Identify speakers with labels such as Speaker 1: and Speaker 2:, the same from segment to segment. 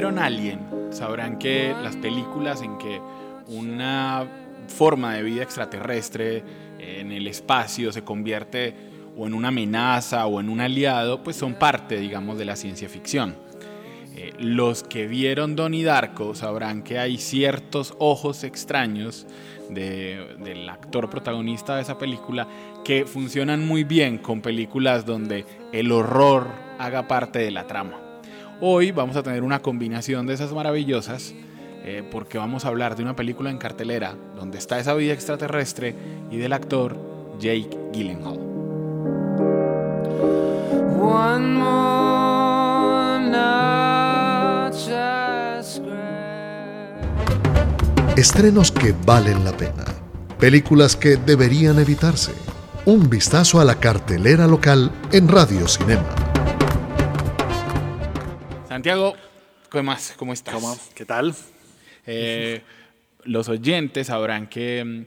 Speaker 1: Vieron Alien sabrán que las películas en que una forma de vida extraterrestre en el espacio se convierte o en una amenaza o en un aliado, pues son parte, digamos, de la ciencia ficción. Eh, los que vieron Donnie Darko sabrán que hay ciertos ojos extraños de- del actor protagonista de esa película que funcionan muy bien con películas donde el horror haga parte de la trama. Hoy vamos a tener una combinación de esas maravillosas eh, porque vamos a hablar de una película en cartelera donde está esa vida extraterrestre y del actor Jake Gyllenhaal.
Speaker 2: One more.
Speaker 3: Estrenos que valen la pena. Películas que deberían evitarse. Un vistazo a la cartelera local en Radio Cinema.
Speaker 1: Santiago, ¿qué más? ¿Cómo estás?
Speaker 4: ¿Cómo? ¿Qué tal?
Speaker 1: Eh, los oyentes sabrán que mm,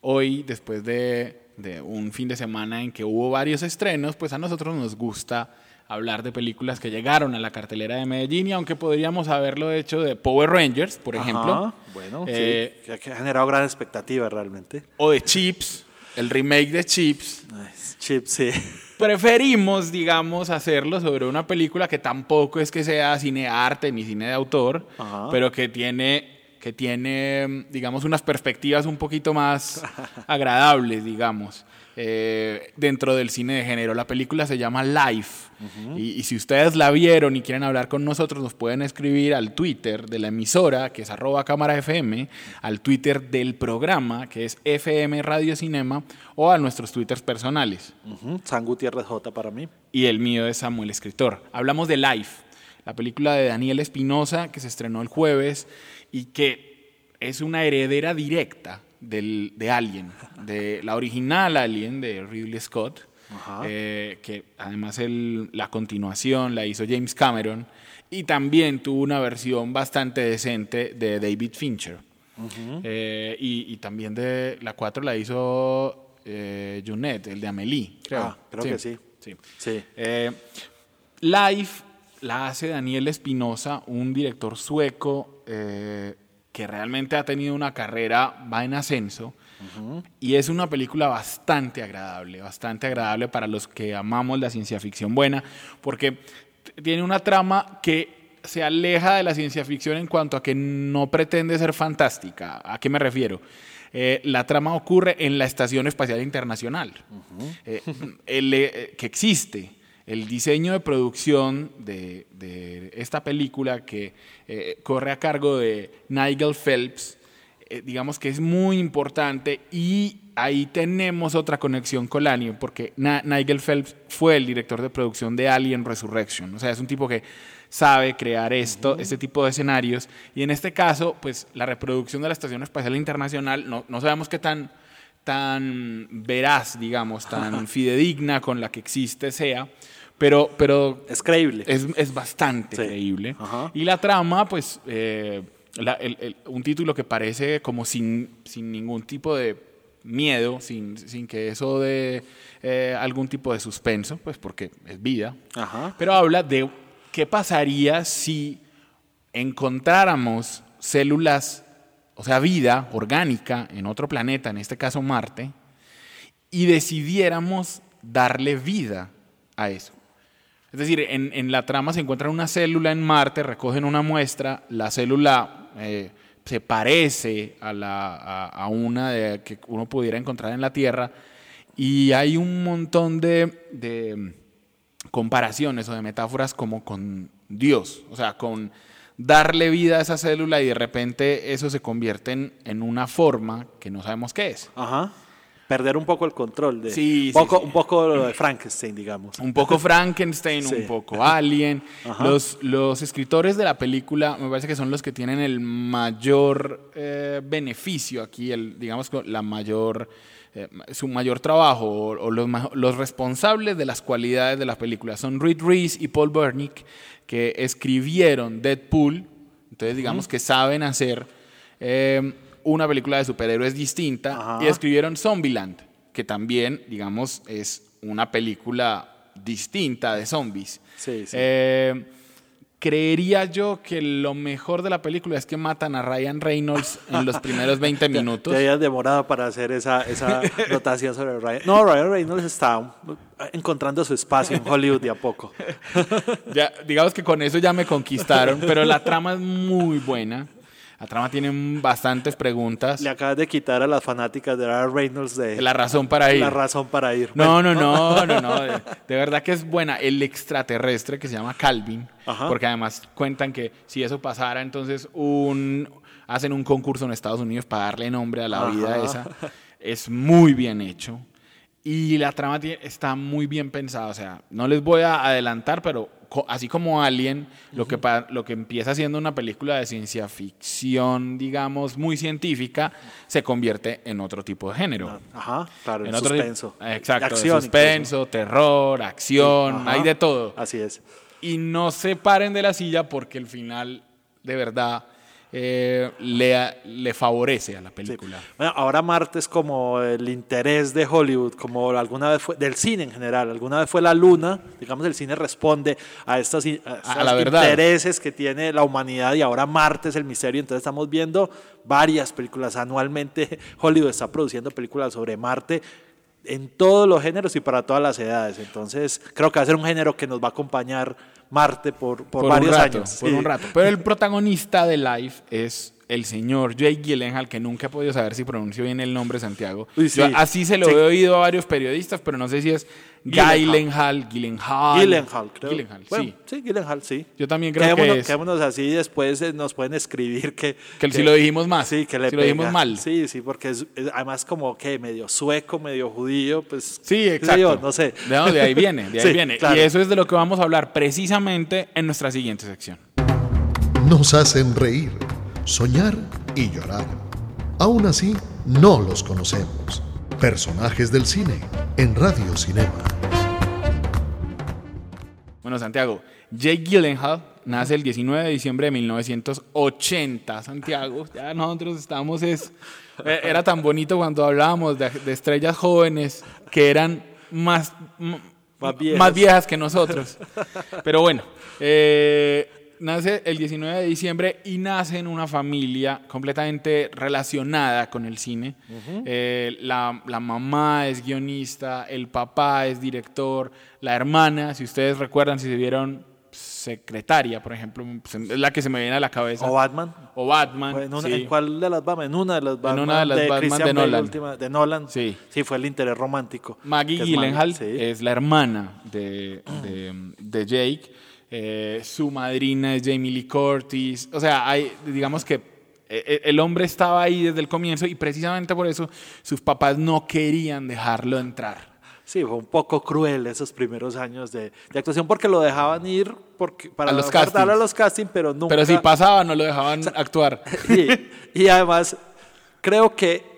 Speaker 1: hoy, después de, de un fin de semana en que hubo varios estrenos, pues a nosotros nos gusta hablar de películas que llegaron a la cartelera de Medellín y aunque podríamos haberlo hecho de Power Rangers, por ejemplo,
Speaker 4: Ajá, bueno,
Speaker 1: eh,
Speaker 4: sí, que ha generado gran expectativa realmente.
Speaker 1: o de Chips, el remake de Chips,
Speaker 4: Ay, Chip, sí.
Speaker 1: preferimos, digamos, hacerlo sobre una película que tampoco es que sea cine arte ni cine de autor,
Speaker 4: Ajá.
Speaker 1: pero que tiene, que tiene, digamos, unas perspectivas un poquito más agradables, digamos, eh, dentro del cine de género. La película se llama Life. y, y si ustedes la vieron y quieren hablar con nosotros, nos pueden escribir al Twitter de la emisora, que es arroba cámara FM, al Twitter del programa, que es FM Radio Cinema, o a nuestros Twitters personales
Speaker 4: Ujú, San Gutiérrez J para mí.
Speaker 1: y el mío es Samuel Escritor. Hablamos de Life, la película de Daniel Espinosa que se estrenó el jueves y que es una heredera directa del, de Alien, de la original Alien de Ridley Scott, eh, que además el- la continuación la hizo James Cameron y también tuvo una versión bastante decente de David Fincher. Eh, y, y también de la 4 la hizo eh, Junet, el de Amélie, creo.
Speaker 4: Ah, creo que sí.
Speaker 1: Sí.
Speaker 4: Sí.
Speaker 1: Eh, Life la hace Daniel Espinosa, un director sueco eh, que realmente ha tenido una carrera, va en ascenso. Y es una película bastante agradable, bastante agradable para los que amamos la ciencia ficción buena, porque tiene una trama que se aleja de la ciencia ficción en cuanto a que no pretende ser fantástica. ¿A qué me refiero? Eh, la trama ocurre en la Estación Espacial Internacional, eh, el, eh, que existe. El diseño de producción de, de esta película que eh, corre a cargo de Nigel Phelps, eh, digamos que es muy importante y ahí tenemos otra conexión con Alien, porque Na- Nigel Phelps fue el director de producción de Alien Resurrection, o sea, es un tipo que sabe crear esto, este tipo de escenarios, y en este caso, pues la reproducción de la Estación Espacial Internacional, no, no sabemos qué tan, tan veraz, digamos, tan fidedigna con la que existe sea, pero, pero
Speaker 4: Es creíble.
Speaker 1: es, es bastante
Speaker 4: Sí.
Speaker 1: creíble.
Speaker 4: Ajá.
Speaker 1: Y la trama, pues, eh, la- el- el- un título que parece como sin, sin ningún tipo de miedo, sin, sin que eso de eh, algún tipo de suspenso, pues porque es vida.
Speaker 4: Ajá.
Speaker 1: Pero habla de qué pasaría si encontráramos células, o sea, vida orgánica en otro planeta, en este caso Marte, y decidiéramos darle vida a eso. Es decir, en, en la trama se encuentra una célula en Marte, recogen una muestra, la célula eh, se parece a, la, a, una que uno pudiera encontrar en la Tierra y hay un montón de, de comparaciones o de metáforas como con Dios, o sea, con darle vida a esa célula y de repente eso se convierte en, en una forma que no sabemos qué es.
Speaker 4: Ajá. perder un poco el control de
Speaker 1: Sí,
Speaker 4: poco,
Speaker 1: sí.
Speaker 4: un poco Frankenstein, digamos.
Speaker 1: Un poco Frankenstein, un poco Alien.
Speaker 4: Ajá.
Speaker 1: Los, los escritores de la película me parece que son los que tienen el mayor eh, beneficio aquí, el, digamos, la mayor, eh, su mayor trabajo o, o los, los responsables de las cualidades de la película. Son Reed Reese y Paul Bernick, que escribieron Deadpool. Entonces, digamos que saben hacer eh, una película de superhéroes distinta
Speaker 4: Ajá.
Speaker 1: y escribieron Zombieland, que también, digamos, es una película distinta de zombies.
Speaker 4: Sí, sí.
Speaker 1: Eh, creería yo que lo mejor de la película es que matan a Ryan Reynolds en los primeros 20 minutos.
Speaker 4: Te habías demorado para hacer esa, esa notación sobre Ryan. No, Ryan Reynolds está encontrando su espacio en Hollywood de a poco.
Speaker 1: Ya, digamos que con eso ya me conquistaron, pero la trama es muy buena. La trama tiene bastantes preguntas.
Speaker 4: Le acabas de quitar a las fanáticas de Ryan Reynolds de
Speaker 1: La razón para ir.
Speaker 4: la razón para ir.
Speaker 1: No,
Speaker 4: Bueno,
Speaker 1: no, no, no, no. De, de verdad que es buena. El extraterrestre que se llama Calvin,
Speaker 4: Ajá.
Speaker 1: porque además cuentan que si eso pasara, entonces un hacen un concurso en Estados Unidos para darle nombre a la
Speaker 4: Ajá.
Speaker 1: vida esa. Es muy bien hecho. Y la trama está muy bien pensada. O sea, no les voy a adelantar, pero así como Alien, lo, que lo que empieza siendo una película de ciencia ficción, digamos, muy científica, se convierte en otro tipo de género
Speaker 4: Ajá, claro,
Speaker 1: en otro
Speaker 4: suspenso.
Speaker 1: Exacto,
Speaker 4: Acción
Speaker 1: suspenso, terror, acción,
Speaker 4: incluso.
Speaker 1: hay de todo.
Speaker 4: Así es.
Speaker 1: Y no se paren de la silla porque el final, de verdad, eh, le, le favorece a la
Speaker 4: Sí.
Speaker 1: película.
Speaker 4: Bueno, ahora Marte es como el interés de Hollywood, como alguna vez fue, del cine en general, alguna vez fue la luna, digamos el cine responde a estos, i- a estos
Speaker 1: la verdad.
Speaker 4: intereses que tiene la humanidad y ahora Marte es el misterio, entonces estamos viendo varias películas, anualmente Hollywood está produciendo películas sobre Marte en todos los géneros y para todas las edades, entonces creo que va a ser un género que nos va a acompañar Marte por, por,
Speaker 1: Por
Speaker 4: varios
Speaker 1: rato,
Speaker 4: años.
Speaker 1: por
Speaker 4: Sí.
Speaker 1: un rato. Pero el protagonista de Life es el señor Jake Gyllenhaal, que nunca he podido saber si pronuncio bien el nombre Santiago.
Speaker 4: Uy, sí.
Speaker 1: Yo así se lo
Speaker 4: Sí.
Speaker 1: he oído a varios periodistas, pero no sé si es
Speaker 4: Gyllenhaal.
Speaker 1: Gyllenhaal, Gyllenhaal.
Speaker 4: Creo.
Speaker 1: Gyllenhaal,
Speaker 4: Bueno,
Speaker 1: sí.
Speaker 4: sí, Gyllenhaal, sí.
Speaker 1: Yo también creo
Speaker 4: quedémonos,
Speaker 1: que es.
Speaker 4: quedémonos así y después eh, nos pueden escribir que...
Speaker 1: Que si lo dijimos más,
Speaker 4: Sí, que le
Speaker 1: si lo dijimos mal.
Speaker 4: Sí, sí, porque es, es además como que medio sueco, medio judío, pues...
Speaker 1: Sí, exacto.
Speaker 4: yo, no sé.
Speaker 1: De, no, de ahí viene, de ahí
Speaker 4: Sí,
Speaker 1: viene.
Speaker 4: claro.
Speaker 1: Y eso es de lo que vamos a hablar precisamente en nuestra siguiente sección.
Speaker 3: Nos hacen reír, soñar y llorar. Aún así, no los conocemos. Personajes del cine en Radio Cinema.
Speaker 1: Bueno, Santiago, Jake Gyllenhaal nace el 19 de diciembre de 1980. Santiago, ya nosotros estamos es eh, era tan bonito cuando hablábamos de, de estrellas jóvenes que eran más
Speaker 4: Más viejas.
Speaker 1: más viejas que nosotros. Pero bueno, eh, nace el 19 de diciembre y nace en una familia completamente relacionada con el cine. Eh, la, la mamá es guionista, el papá es director, la hermana, si ustedes recuerdan, si se vieron secretaria, por ejemplo, es la que se me viene a la cabeza.
Speaker 4: O Batman.
Speaker 1: O Batman.
Speaker 4: ¿En, una-
Speaker 1: sí.
Speaker 4: en cuál de las Batman? En una de las Batman.
Speaker 1: una de las Batman de Nolan.
Speaker 4: última- de Nolan.
Speaker 1: Sí.
Speaker 4: Sí, fue el interés romántico.
Speaker 1: Maggie
Speaker 4: es
Speaker 1: Gyllenhaal
Speaker 4: sí.
Speaker 1: es la hermana de- de Jake. Eh, su madrina es Jamie Lee Curtis. O sea, hay, digamos que eh, el hombre estaba ahí desde el comienzo y precisamente por eso sus papás no querían dejarlo entrar.
Speaker 4: Sí, fue un poco cruel esos primeros años de, de actuación porque lo dejaban ir porque, para
Speaker 1: A los castings.
Speaker 4: a los castings, pero nunca...
Speaker 1: Pero si pasaba, no lo dejaban actuar.
Speaker 4: y, y además, creo que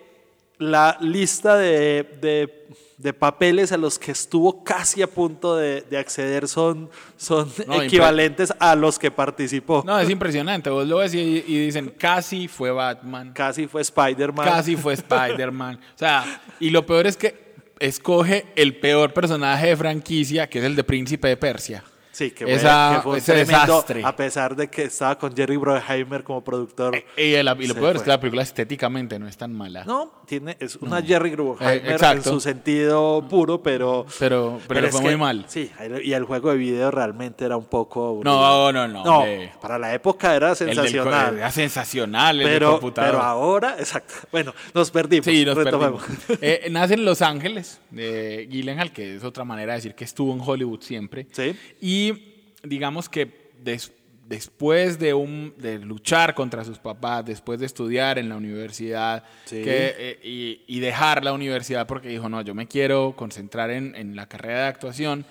Speaker 4: la lista de, de- de papeles a los que estuvo casi a punto de, de acceder son, son
Speaker 1: No,
Speaker 4: equivalentes a los que participó.
Speaker 1: No, es impresionante. Vos lo ves y, y dicen, casi fue Batman.
Speaker 4: Casi fue Spider-Man.
Speaker 1: Casi fue Spider-Man. O sea, y lo peor es que escoge el peor personaje de franquicia, que es el de Príncipe de Persia.
Speaker 4: Sí, que fue,
Speaker 1: Esa-
Speaker 4: que fue un
Speaker 1: ese
Speaker 4: tremendo,
Speaker 1: desastre.
Speaker 4: a pesar de que estaba con Jerry Bruckheimer como productor.
Speaker 1: Y, lo peor es que la película estéticamente no es tan mala.
Speaker 4: No, tiene, es una Jerry Bruckheimer
Speaker 1: Eh,
Speaker 4: en su sentido puro, pero...
Speaker 1: Pero, pero, fue
Speaker 4: que-
Speaker 1: muy mal.
Speaker 4: Sí, y el juego de video realmente era un poco... aburrido.
Speaker 1: No, no, no.
Speaker 4: No, para la época era
Speaker 1: del
Speaker 4: sensacional.
Speaker 1: era sensacional, el
Speaker 4: pero,
Speaker 1: computador.
Speaker 4: pero ahora, exacto. Bueno, nos perdimos.
Speaker 1: Sí, nos
Speaker 4: retomemos.
Speaker 1: perdimos. Eh, nace en Los Ángeles, de Gyllenhaal, que es otra manera de decir que estuvo en Hollywood siempre.
Speaker 4: Sí.
Speaker 1: Y digamos que des- después de, un, de luchar contra sus papás, después de estudiar en la universidad
Speaker 4: Sí.
Speaker 1: que, eh, y, y dejar la universidad porque dijo, no, yo me quiero concentrar en, en la carrera de actuación.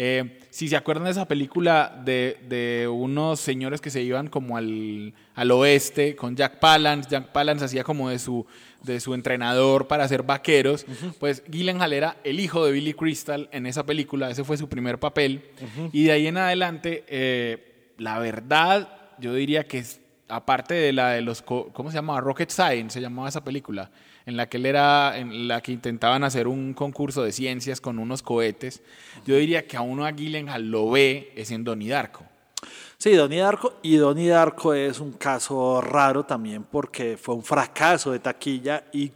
Speaker 1: Eh, si se acuerdan de esa película de, de unos señores que se iban como al, al oeste con Jack Palance, Jack Palance hacía como de su, de su entrenador para ser vaqueros, pues Gyllenhaal era el hijo de Billy Crystal en esa película, ese fue su primer papel, y de ahí en adelante, eh, la verdad, yo diría que aparte de la de los, ¿cómo se llamaba? Rocket Science se llamaba esa película, en la que él era, en la que intentaban hacer un concurso de ciencias con unos cohetes, yo diría que a uno a Gyllenhaal lo ve es en Donnie Darko.
Speaker 4: Sí, Donnie Darko. Y Donnie Darko es un caso raro también porque fue un fracaso de taquilla y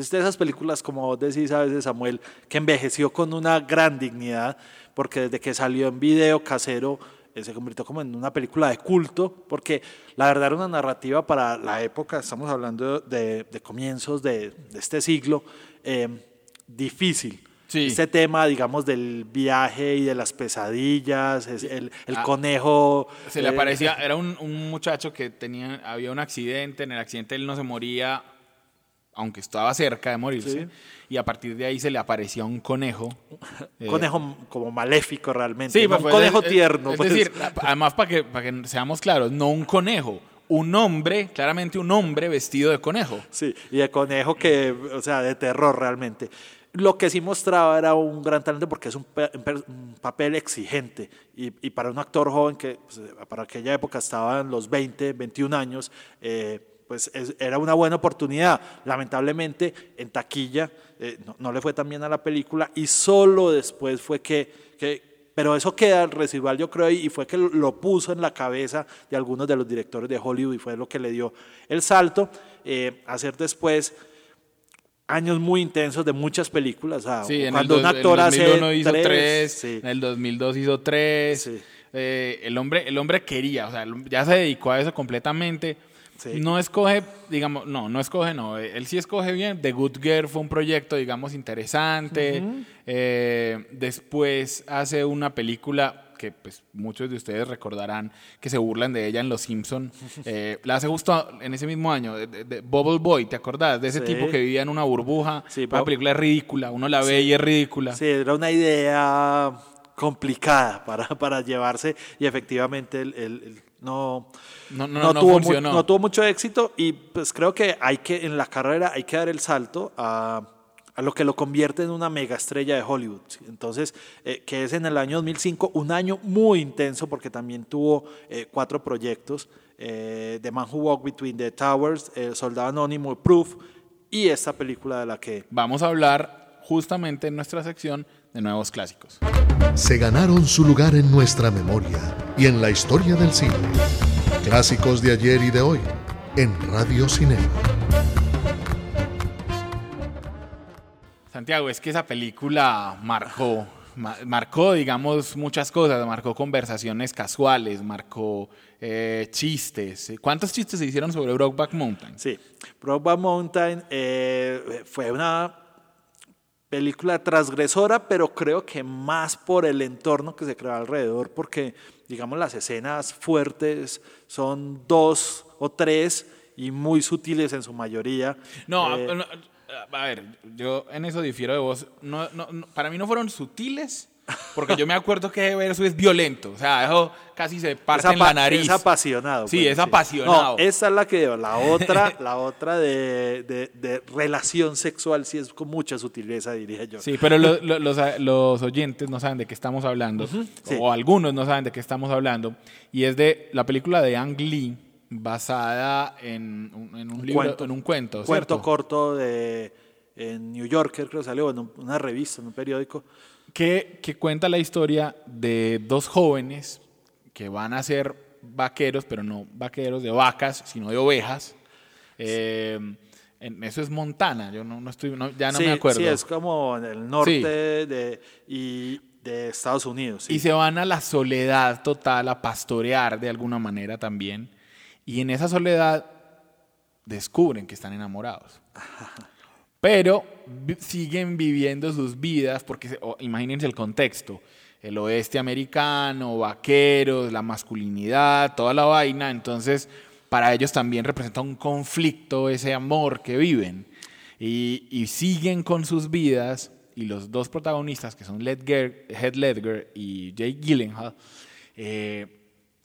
Speaker 4: es de esas películas, como vos decís a veces, Samuel, que envejeció con una gran dignidad porque desde que salió en video casero se convirtió como en una película de culto porque la verdad era una narrativa para la época, estamos hablando de, de comienzos de, de este siglo, eh, difícil.
Speaker 1: Sí.
Speaker 4: Este tema, digamos, del viaje y de las pesadillas, es el, el
Speaker 1: Ah,
Speaker 4: conejo.
Speaker 1: Se le
Speaker 4: eh,
Speaker 1: aparecía, era un, un muchacho que tenía, había un accidente, en el accidente él no se moría, aunque estaba cerca de morirse,
Speaker 4: Sí.
Speaker 1: y a partir de ahí se le aparecía un conejo. Eh,
Speaker 4: conejo como maléfico realmente.
Speaker 1: Sí,
Speaker 4: no
Speaker 1: pues,
Speaker 4: un
Speaker 1: pues,
Speaker 4: conejo
Speaker 1: es-
Speaker 4: tierno.
Speaker 1: Es
Speaker 4: pues.
Speaker 1: decir, además para que, para que seamos claros, no un conejo, un hombre, claramente un hombre vestido de conejo.
Speaker 4: Sí, y de conejo que, o sea, de terror realmente. Lo que sí mostraba era un gran talento porque es un, papel exigente y, y para un actor joven que pues, para aquella época estaba en los 20, 21 años, eh, pues es- era una buena oportunidad. Lamentablemente en taquilla eh, no, no le fue tan bien a la película y solo después fue que, que pero eso queda residual, yo creo, y fue que lo- puso en la cabeza de algunos de los directores de Hollywood y fue lo que le dio el salto. eh, hacer después años muy intensos de muchas películas. o sea,
Speaker 1: Sí, en
Speaker 4: cuando
Speaker 1: el,
Speaker 4: un actor
Speaker 1: en el
Speaker 4: hace
Speaker 1: 2001 hizo
Speaker 4: tres,
Speaker 1: tres,
Speaker 4: sí.
Speaker 1: en el 2002 hizo tres.
Speaker 4: Sí.
Speaker 1: Eh, el, hombre, el hombre quería, o sea, ya se dedicó a eso completamente.
Speaker 4: Sí.
Speaker 1: No escoge, digamos, no, no escoge, no. Él sí escoge bien. The Good Girl fue un proyecto, digamos, interesante. Eh, después hace una película que pues muchos de ustedes recordarán que se burlan de ella en Los Simpson. Eh, la hace justo en ese mismo año, de, de- de Bubble Boy, ¿te acordás? De ese
Speaker 4: Sí.
Speaker 1: tipo que vivía en una burbuja.
Speaker 4: Sí,
Speaker 1: una película ridícula, uno la ve y es ridícula.
Speaker 4: Sí, era una idea complicada para, para llevarse y efectivamente el, el- el- no,
Speaker 1: No, no, no
Speaker 4: tuvo mu- no tuvo mucho éxito y pues creo que hay que en la carrera hay que dar el salto a, a lo que lo convierte en una mega estrella de Hollywood. Entonces, eh, que es en el año 2005, un año muy intenso porque también tuvo eh, cuatro proyectos, eh, The Man Who Walked Between the Towers, El Soldado Anónimo, Proof y esta película de la que
Speaker 1: Vamos a hablar justamente en nuestra sección de nuevos clásicos.
Speaker 3: se ganaron su lugar en nuestra memoria y en la historia del cine. Clásicos de ayer y de hoy en Radio Cinema.
Speaker 1: Santiago, es que esa película marcó, ma- marcó, digamos, muchas cosas, marcó conversaciones casuales, marcó eh, chistes. ¿Cuántos chistes se hicieron sobre Brokeback Mountain?
Speaker 4: Sí, Brokeback Mountain eh, fue una película transgresora, pero creo que más por el entorno que se creó alrededor, porque, digamos, las escenas fuertes son dos o tres y muy sutiles en su mayoría.
Speaker 1: No,
Speaker 4: Eh,
Speaker 1: a- no, a ver, yo en eso difiero de vos. No, no, no, para mí no fueron sutiles, porque yo me acuerdo que eso es violento. O sea, eso casi se parte
Speaker 4: es
Speaker 1: en la nariz.
Speaker 4: Es apasionado.
Speaker 1: Sí,
Speaker 4: pues,
Speaker 1: es apasionado.
Speaker 4: No, esa es la que digo. La otra, la otra de, de- de relación sexual sí es con mucha sutileza, diría yo.
Speaker 1: Sí, pero lo- lo- los, los oyentes no saben de qué estamos hablando,
Speaker 4: sí.
Speaker 1: o algunos no saben de qué estamos hablando, y es de la película de Ang Lee, basada en, un- en un, libro, en un cuento,
Speaker 4: Un cuento
Speaker 1: ¿cierto?
Speaker 4: corto de en New Yorker, creo que salió en un- una revista, en un periódico.
Speaker 1: Que, que cuenta la historia de dos jóvenes que van a ser vaqueros, pero no vaqueros de vacas, sino de ovejas. Eh, en- eso es Montana, yo no, no estoy, no- ya no
Speaker 4: sí,
Speaker 1: me acuerdo.
Speaker 4: Sí, es como en el norte
Speaker 1: Sí.
Speaker 4: de, y de Estados Unidos. sí.
Speaker 1: Y se van a la soledad total a pastorear de alguna manera también. Y en esa soledad descubren que están enamorados. Pero siguen viviendo sus vidas, porque imagínense el contexto. el oeste americano, vaqueros, la masculinidad, toda la vaina. Entonces, para ellos también representa un conflicto ese amor que viven. Y, siguen con sus vidas. Y los dos protagonistas, que son Ledger, Heath Ledger y Jake Gyllenhaal, eh,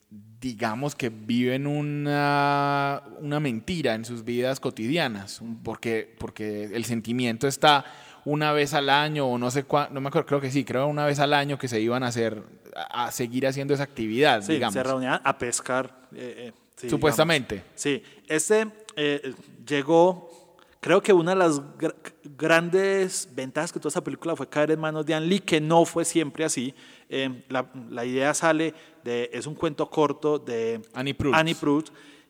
Speaker 1: digamos que viven una, una mentira en sus vidas cotidianas, porque, porque el sentimiento está una vez al año o no sé cuándo, no me acuerdo, creo que sí, creo una vez al año que se iban a hacer, a, a seguir haciendo esa actividad,
Speaker 4: Sí,
Speaker 1: digamos.
Speaker 4: se reunían a pescar. eh, eh, sí,
Speaker 1: Supuestamente.
Speaker 4: digamos. Sí, este eh, llegó, creo que una de las gr- grandes ventajas que tuvo esta película fue caer en manos de Ann Lee, que no fue siempre así. Eh, la, la idea sale de, es un cuento corto de
Speaker 1: Annie Proulx.
Speaker 4: Annie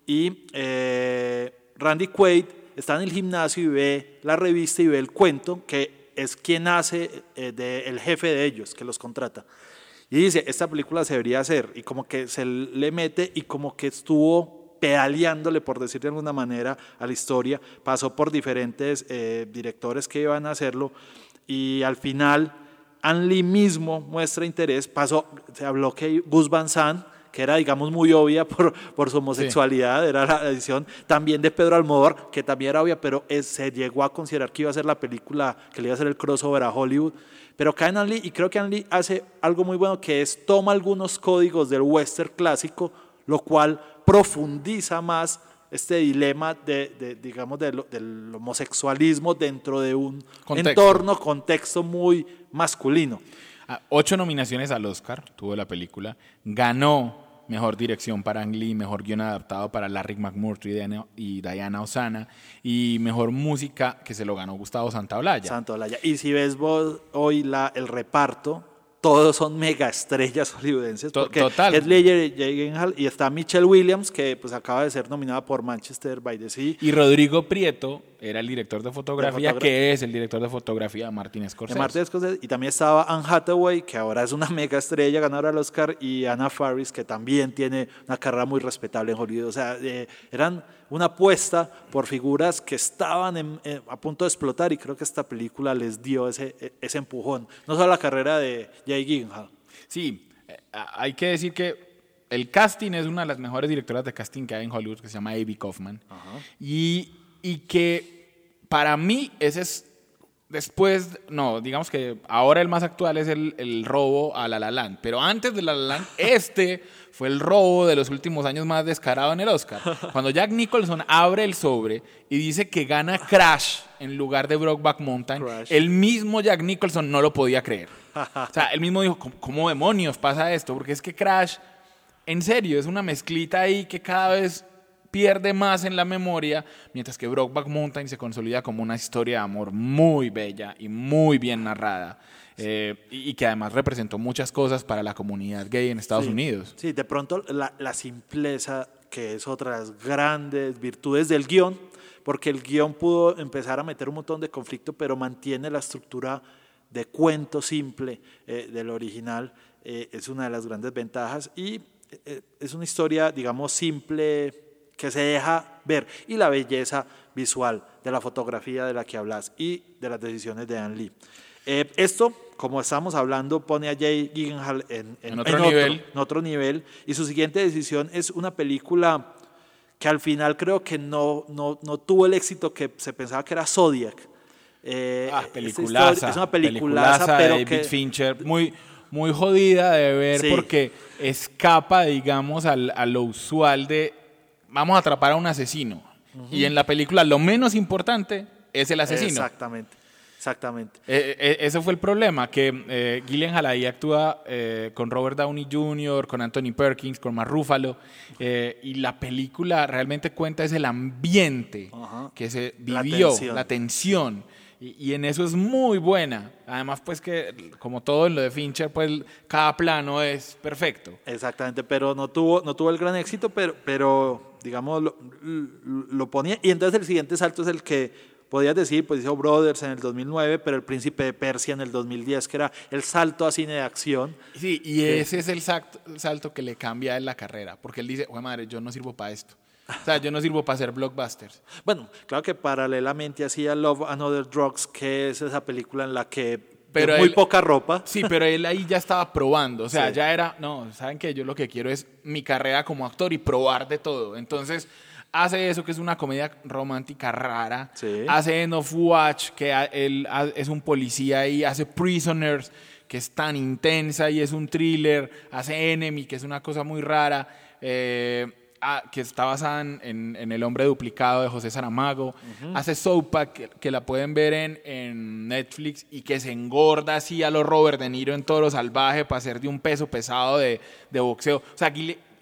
Speaker 4: y eh, Randy Quaid está en el gimnasio y ve la revista y ve el cuento, que es quien hace eh, de, el jefe de ellos, que los contrata. Y dice, esta película se debería hacer. Y como que se le mete y como que estuvo pedaleándole, por decir de alguna manera, a la historia. Pasó por diferentes eh, directores que iban a hacerlo. Y al final, An Lee mismo muestra interés. Pasó, se habló que Gus Van Sant, que era, digamos, muy obvia por, por su homosexualidad, era la edición también de Pedro Almodóvar, que también era obvia, pero eh, se llegó a considerar que iba a ser la película, que le iba a hacer el crossover a Hollywood. Pero cae en An Lee y creo que An Lee hace algo muy bueno que es toma algunos códigos del western clásico, lo cual profundiza más este dilema de, de, digamos, de lo- del homosexualismo dentro de un
Speaker 1: Contexto.
Speaker 4: entorno, contexto muy masculino.
Speaker 1: Ah, Ocho nominaciones al Oscar tuvo la película. Ganó Mejor Dirección para Ang Lee, Mejor Guión Adaptado para Larry McMurtry y Diana- Osana, y Mejor Música, que se lo ganó Gustavo Santaolalla.
Speaker 4: Santo Olaya. Y si ves vos hoy la, el reparto, todos son mega estrellas hollywoodenses. Porque
Speaker 1: total.
Speaker 4: Heath Ledger y Jake y está Michelle Williams, que pues acaba de ser nominada por Manchester by the Sea.
Speaker 1: Y Rodrigo Prieto era el director de fotografía,
Speaker 4: fotogra-
Speaker 1: que es el director de fotografía de Martin
Speaker 4: de
Speaker 1: Scorsese.
Speaker 4: Martin Scorsese, y también estaba Anne Hathaway, que ahora es una mega estrella ganadora del Oscar, y Anna Faris, que también tiene una carrera muy respetable en Hollywood. O sea, eh, eran una apuesta por figuras que estaban en- eh, a punto de explotar, y creo que esta película les dio ese, ese empujón. No solo la carrera de Jake Gyllenhaal.
Speaker 1: Sí, eh, hay que decir que el casting es una de las mejores directoras de casting que hay en Hollywood, que se llama Abby Kaufman. Y, y que para mí ese es después, no, digamos que ahora el más actual es el, el robo a La La Land, pero antes de La La Land, este fue el robo de los últimos años más descarado en el Oscar. Cuando Jack Nicholson abre el sobre y dice que gana Crash en lugar de Brokeback Mountain,
Speaker 4: Crash.
Speaker 1: el mismo Jack Nicholson no lo podía creer. O sea, él mismo dijo, ¿cómo, cómo demonios pasa esto? Porque es que Crash, en serio, es una mezclita ahí que cada vez pierde más en la memoria, mientras que Brokeback Mountain se consolida como una historia de amor muy bella y muy bien narrada, eh, y, y que además representó muchas cosas para la comunidad gay en Estados
Speaker 4: Sí.
Speaker 1: Unidos.
Speaker 4: Sí, de pronto la, la simpleza, que es otra de las grandes virtudes del guion, porque el guion pudo empezar a meter un montón de conflicto, pero mantiene la estructura de cuento simple eh, del original, eh, es una de las grandes ventajas y es una historia, digamos, simple que se deja ver y la belleza visual de la fotografía de la que hablas y de las decisiones de Anne Lee. Eh, esto, como estamos hablando, pone a Jay Gyllenhaal en,
Speaker 1: En otro nivel.
Speaker 4: en otro nivel. Y su siguiente decisión es una película que al final creo que no, no, no tuvo el éxito que se pensaba que era Zodiac. Eh,
Speaker 1: Ah,
Speaker 4: historia- Es una peliculaza,
Speaker 1: de
Speaker 4: pero
Speaker 1: David
Speaker 4: que,
Speaker 1: Fincher, muy, muy jodida de ver
Speaker 4: Sí.
Speaker 1: porque escapa, digamos, al- a lo usual de vamos a atrapar a un asesino. Y en la película lo menos importante es el asesino.
Speaker 4: Exactamente, exactamente.
Speaker 1: Eh, eh, ese fue el problema, que eh, Gyllenhaal ahí actúa eh, con Robert Downey Jr., con Anthony Perkins, con Mark Ruffalo, eh, y la película realmente cuenta es el ambiente que se
Speaker 4: La
Speaker 1: vivió,
Speaker 4: tensión.
Speaker 1: la tensión. Y, y en eso es muy buena. Además, pues que como todo en lo de Fincher, pues cada plano es perfecto.
Speaker 4: Exactamente, pero no tuvo, no tuvo el gran éxito, pero, pero digamos, lo, lo- ponía. Y entonces el siguiente salto es el que podías decir, pues hizo Brothers en el 2009, pero El Príncipe de Persia en el 2010, que era el salto a cine de acción.
Speaker 1: Sí, y ese es el salto, que le cambia él la carrera, porque él dice, oye madre, yo no sirvo para esto. O sea, yo no sirvo para hacer blockbusters.
Speaker 4: Bueno, claro que paralelamente hacía Love and Other Drugs, que es esa película en la que
Speaker 1: Pero
Speaker 4: muy
Speaker 1: él-
Speaker 4: poca ropa.
Speaker 1: Sí, pero él ahí ya estaba probando. O sea,
Speaker 4: Sí.
Speaker 1: ya era, no, ¿saben qué? Yo lo que quiero es mi carrera como actor y probar de todo. Entonces, hace eso que es una comedia romántica rara.
Speaker 4: Sí.
Speaker 1: Hace End of Watch, que él es un policía y hace Prisoners, que es tan intensa y es un thriller. Hace Enemy, que es una cosa muy rara. eh, ah, que está basada en, en- en El hombre duplicado de José Saramago. Hace Sopa, que, que la pueden ver en, en Netflix y que se engorda así a lo Robert De Niro en Toro Salvaje para ser de un peso pesado de, de boxeo. O sea,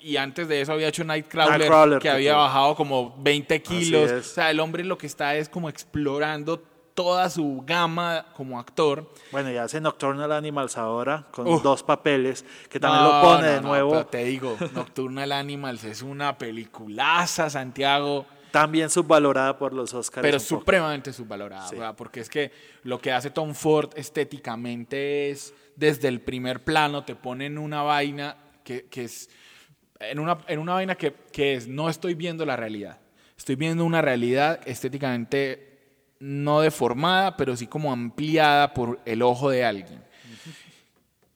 Speaker 1: y antes de eso había hecho Nightcrawler,
Speaker 4: Nightcrawler,
Speaker 1: que
Speaker 4: que
Speaker 1: había bajado como 20 kilos. O sea, el hombre lo que está es como explorando toda su gama como actor.
Speaker 4: Bueno, y hace Nocturnal Animals ahora con dos papeles, que también
Speaker 1: No,
Speaker 4: lo pone
Speaker 1: no,
Speaker 4: de
Speaker 1: no,
Speaker 4: nuevo.
Speaker 1: pero te digo, Nocturnal Animals es una peliculaza, Santiago.
Speaker 4: También subvalorada por los Oscars.
Speaker 1: pero
Speaker 4: poco.
Speaker 1: supremamente subvalorada, porque es que lo que hace Tom Ford estéticamente es, desde el primer plano, te pone en una vaina que, que es, en una, en una vaina que, que es, no estoy viendo la realidad, estoy viendo una realidad estéticamente no deformada, pero sí como ampliada por el ojo de alguien.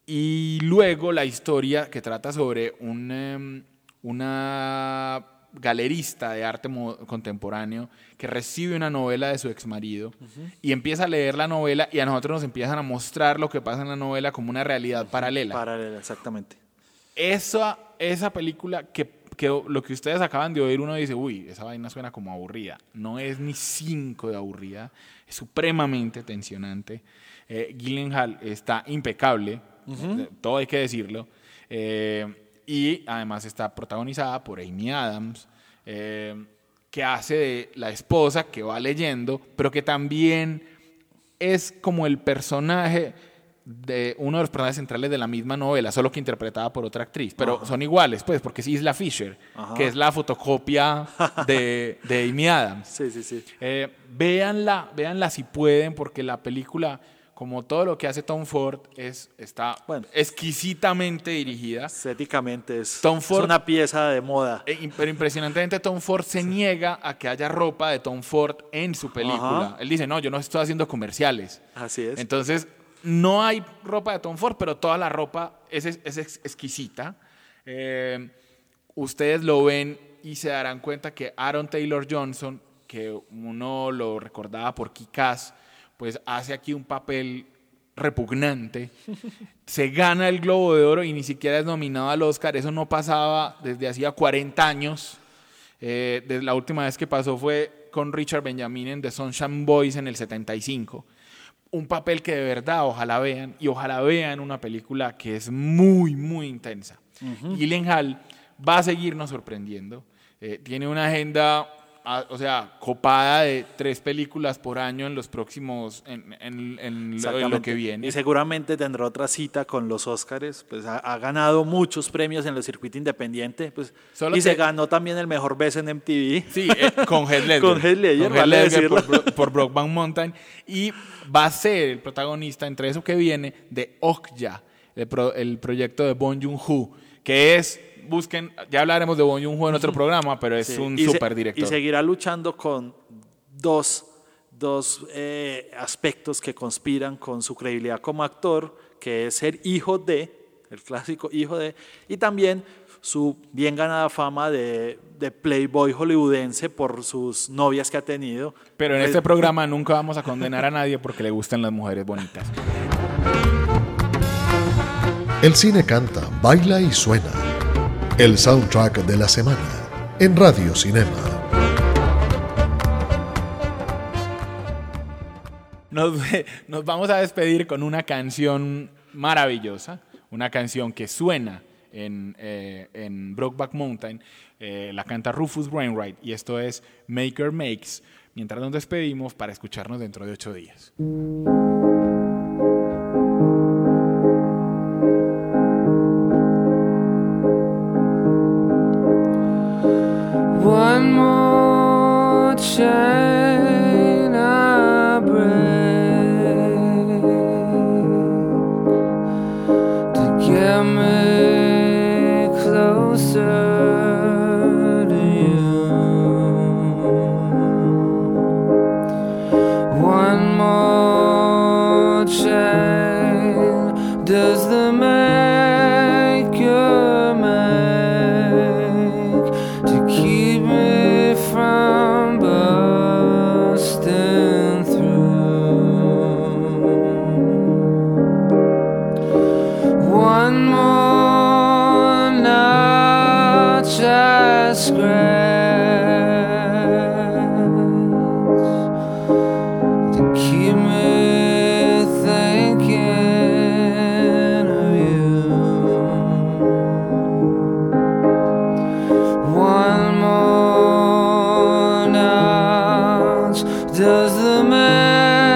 Speaker 1: Y luego la historia que trata sobre un, em, una galerista de arte contemporáneo que recibe una novela de su exmarido y empieza a leer la novela y a nosotros nos empiezan a mostrar lo que pasa en la novela como una realidad paralela.
Speaker 4: Paralela, exactamente.
Speaker 1: Esa, esa película que, que lo que ustedes acaban de oír, uno dice, uy, esa vaina suena como aburrida. No es ni cinco de aburrida, es supremamente tensionante. Eh, Gyllenhaal está impecable, eh, todo hay que decirlo. Eh, y además está protagonizada por Amy Adams, eh, que hace de la esposa que va leyendo, pero que también es como el personaje de uno de los personajes centrales de la misma novela, solo que interpretada por otra actriz. Pero son iguales, pues, porque es Isla Fisher,
Speaker 4: Ajá.
Speaker 1: que es la fotocopia de, de Amy Adams.
Speaker 4: Sí, sí, sí.
Speaker 1: Eh, véanla, véanla si pueden, porque la película, como todo lo que hace Tom Ford, es, está
Speaker 4: Bueno.
Speaker 1: exquisitamente dirigida.
Speaker 4: Estéticamente es,
Speaker 1: Tom
Speaker 4: es una pieza de moda.
Speaker 1: Eh, Pero impresionantemente Tom Ford se niega a que haya ropa de Tom Ford en su película.
Speaker 4: Ajá.
Speaker 1: Él dice, no, yo no estoy haciendo comerciales.
Speaker 4: Así es.
Speaker 1: Entonces, no hay ropa de Tom Ford, pero toda la ropa es, es- es ex- exquisita. Eh, ustedes lo ven y se darán cuenta que Aaron Taylor Johnson, que uno lo recordaba por Kikaz, pues hace aquí un papel repugnante. Se gana el Globo de Oro y ni siquiera es nominado al Oscar. Eso no pasaba desde hacía 40 años. Eh, desde la última vez que pasó fue con Richard Benjamin en The Sunshine Boys en el 75. Un papel que de verdad ojalá vean y ojalá vean una película que es muy, muy intensa. Gyllenhaal va a seguirnos sorprendiendo. Eh, tiene una agenda, o sea, copada de tres películas por año en los próximos, en, en- en lo- en lo
Speaker 4: Exactamente.
Speaker 1: que viene.
Speaker 4: Y seguramente tendrá otra cita con los Óscares. Pues ha, ha ganado muchos premios en el circuito independiente. Pues,
Speaker 1: Solo
Speaker 4: y se ganó también el mejor beso en MTV.
Speaker 1: Sí, eh, con Heath Ledger.
Speaker 4: Con Heath Ledger,
Speaker 1: Con
Speaker 4: vale
Speaker 1: Heath Ledger
Speaker 4: decirlo.
Speaker 1: por, por Mountain. Y va a ser el protagonista entre eso que viene de Okja, el, pro- el proyecto de Bong Joon-ho, que es, busquen, ya hablaremos de Bong Joon-ho en otro programa, pero es
Speaker 4: Sí.
Speaker 1: un super director.
Speaker 4: Y seguirá luchando con dos, dos eh, aspectos que conspiran con su credibilidad como actor, que es ser hijo de, el clásico hijo de, y también su bien ganada fama de, de playboy hollywoodense por sus novias que ha tenido.
Speaker 1: Pero en
Speaker 4: Pues,
Speaker 1: este programa nunca vamos a condenar a nadie porque le gustan las mujeres bonitas.
Speaker 3: El cine canta, baila y suena. El soundtrack de la semana en Radio Cinema.
Speaker 1: Nos, vamos a despedir con una canción maravillosa, una canción que suena en, eh, en Brokeback Mountain, eh, la canta Rufus Wainwright y esto es Maker Makes, mientras nos despedimos para escucharnos dentro de ocho días.
Speaker 2: The maker